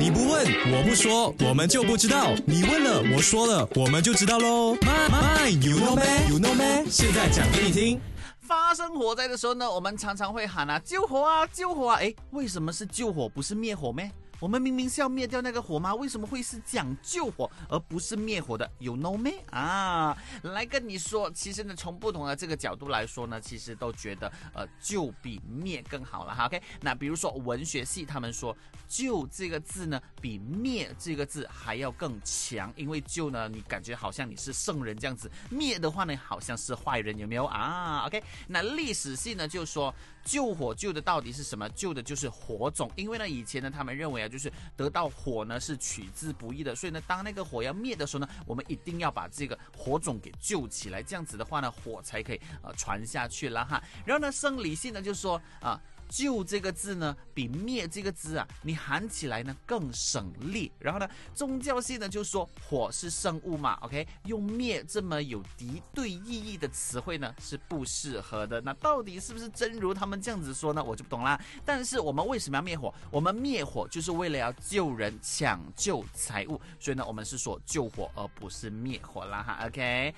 你不问，我不说，我们就不知道。你问了，我说了，我们就知道喽。My my you know me you know me，现在讲给你听。发生火灾的时候呢，我们常常会喊啊救火啊救火啊！哎，为什么是救火不是灭火咩？我们明明是要灭掉那个火吗？为什么会是讲救火而不是灭火的？You know me 啊，来跟你说，其实呢，从不同的这个角度来说呢，其实都觉得呃救比灭更好了哈。OK，那比如说文学系，他们说救这个字呢比灭这个字还要更强，因为救呢你感觉好像你是圣人这样子，灭的话呢好像是坏人，有没有啊？OK，那历史系呢就说救火救的到底是什么？救的就是火种，因为呢以前呢他们认为啊。就是得到火呢是取之不易的，所以呢，当那个火要灭的时候呢，我们一定要把这个火种给救起来，这样子的话呢，火才可以呃传下去了哈。然后呢，生理性呢就是说啊。救这个字呢，比灭这个字啊，你喊起来呢更省力。然后呢，宗教系呢就说火是圣物嘛，OK，用灭这么有敌对意义的词汇呢是不适合的。那到底是不是真如他们这样子说呢？我就不懂啦。但是我们为什么要灭火？我们灭火就是为了要救人、抢救财物，所以呢，我们是说救火而不是灭火啦哈，OK。